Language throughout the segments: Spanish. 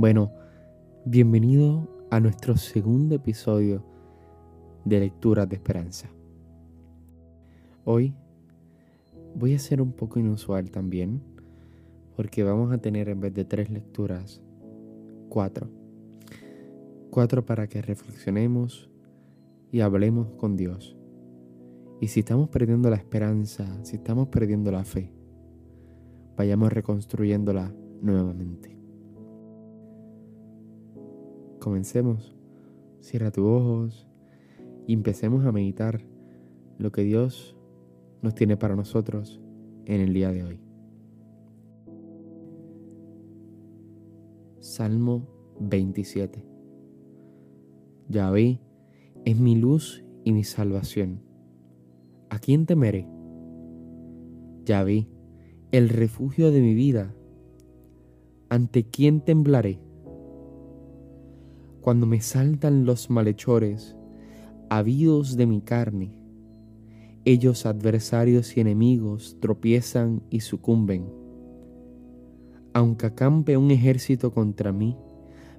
Bueno, bienvenido a nuestro segundo episodio de Lecturas de Esperanza. Hoy voy a ser un poco inusual también, porque vamos a tener en vez de tres lecturas, cuatro. Cuatro para que reflexionemos y hablemos con Dios. Y si estamos perdiendo la esperanza, si estamos perdiendo la fe, vayamos reconstruyéndola nuevamente. Comencemos. Cierra tus ojos y empecemos a meditar lo que Dios nos tiene para nosotros en el día de hoy. Salmo 27. Yahvé es mi luz y mi salvación. ¿A quién temeré? Yahvé, el refugio de mi vida. ¿Ante quién temblaré? Cuando me saltan los malhechores, habidos de mi carne. Ellos adversarios y enemigos tropiezan y sucumben. Aunque acampe un ejército contra mí,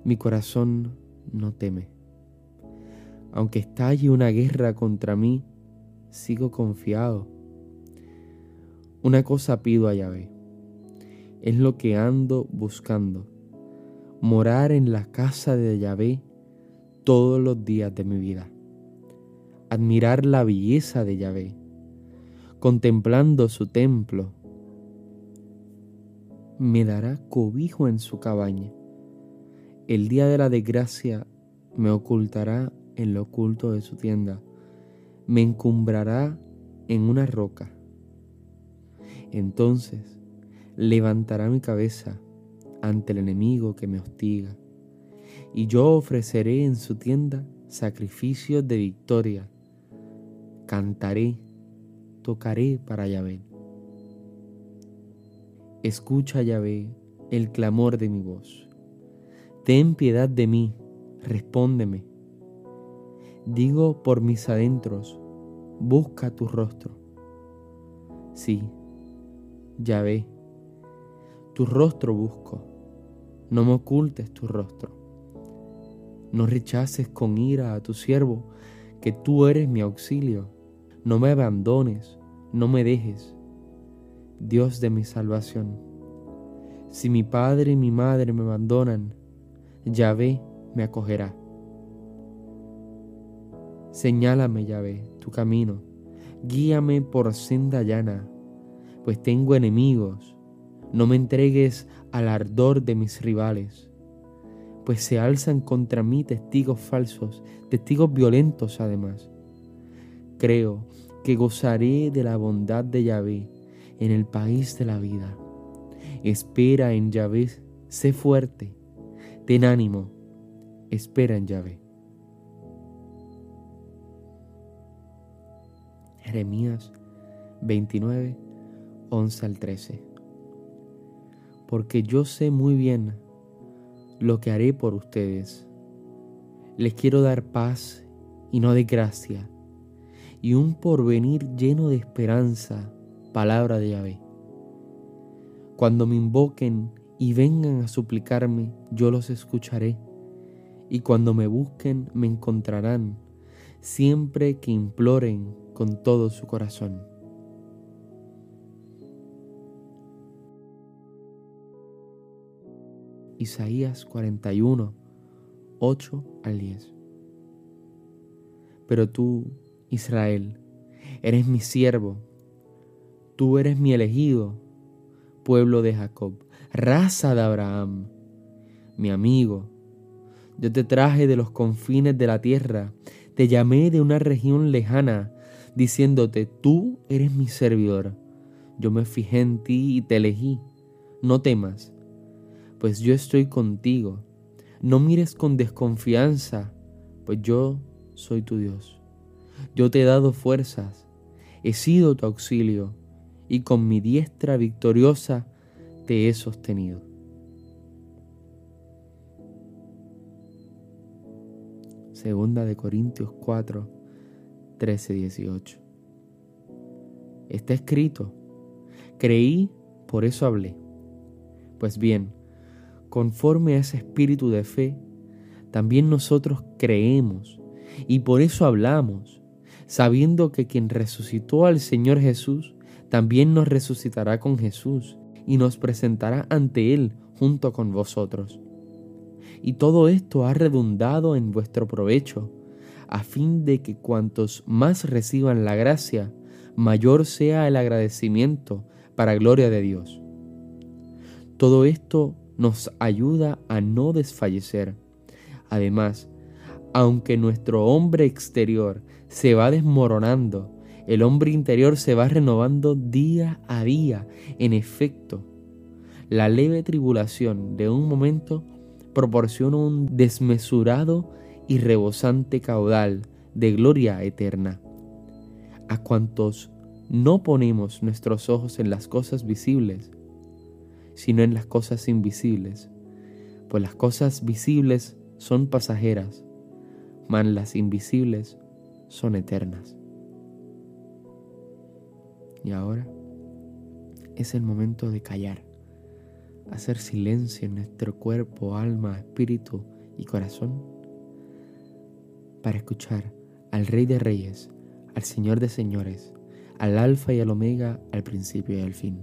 mi corazón no teme. Aunque estalle una guerra contra mí, sigo confiado. Una cosa pido a Yahvé, es lo que ando buscando morar en la casa de Yahvé todos los días de mi vida. Admirar la belleza de Yahvé, contemplando su templo. Me dará cobijo en su cabaña. El día de la desgracia me ocultará en lo oculto de su tienda. Me encumbrará en una roca. Entonces levantará mi cabeza ante el enemigo que me hostiga, y yo ofreceré en su tienda sacrificios de victoria. Cantaré, tocaré para Yahvé. Escucha, Yahvé, el clamor de mi voz. Ten piedad de mí, respóndeme. Digo por mis adentros, busca tu rostro. Sí, Yahvé, tu rostro busco no me ocultes tu rostro. No rechaces con ira a tu siervo, que tú eres mi auxilio. No me abandones, no me dejes, Dios de mi salvación. Si mi padre y mi madre me abandonan, Yahvé me acogerá. Señálame, Yahvé, tu camino, guíame por senda llana, pues tengo enemigos no me entregues al ardor de mis rivales, pues se alzan contra mí testigos falsos, testigos violentos además. Creo que gozaré de la bondad de Yahvé en el país de la vida. Espera en Yahvé, sé fuerte, ten ánimo, espera en Yahvé. Jeremías 29, 11 al 13 porque yo sé muy bien lo que haré por ustedes. Les quiero dar paz y no desgracia, y un porvenir lleno de esperanza, palabra de Yahvé. Cuando me invoquen y vengan a suplicarme, yo los escucharé, y cuando me busquen me encontrarán, siempre que imploren con todo su corazón. Isaías 41, 8 al 10. Pero tú, Israel, eres mi siervo, tú eres mi elegido, pueblo de Jacob, raza de Abraham, mi amigo. Yo te traje de los confines de la tierra, te llamé de una región lejana, diciéndote, tú eres mi servidor. Yo me fijé en ti y te elegí. No temas, pues yo estoy contigo. No mires con desconfianza, pues yo soy tu Dios. Yo te he dado fuerzas, he sido tu auxilio, y con mi diestra victoriosa te he sostenido. Segunda de Corintios 4, 13, 18. Está escrito, creí, por eso hablé. Pues bien, conforme a ese espíritu de fe, también nosotros creemos y por eso hablamos, sabiendo que quien resucitó al Señor Jesús, también nos resucitará con Jesús y nos presentará ante Él junto con vosotros. Y todo esto ha redundado en vuestro provecho, a fin de que cuantos más reciban la gracia, mayor sea el agradecimiento para gloria de Dios. Todo esto nos ayuda a no desfallecer. Además, aunque nuestro hombre exterior se va desmoronando, el hombre interior se va renovando día a día. En efecto, la leve tribulación de un momento proporciona un desmesurado y rebosante caudal de gloria eterna. A cuantos no ponemos nuestros ojos en las cosas visibles, sino en las cosas invisibles, pues las cosas visibles son pasajeras, mas las invisibles son eternas. Y ahora es el momento de callar, hacer silencio en nuestro cuerpo, alma, espíritu y corazón para escuchar al Rey de Reyes, al Señor de Señores, al Alfa y al Omega, al principio y al fin.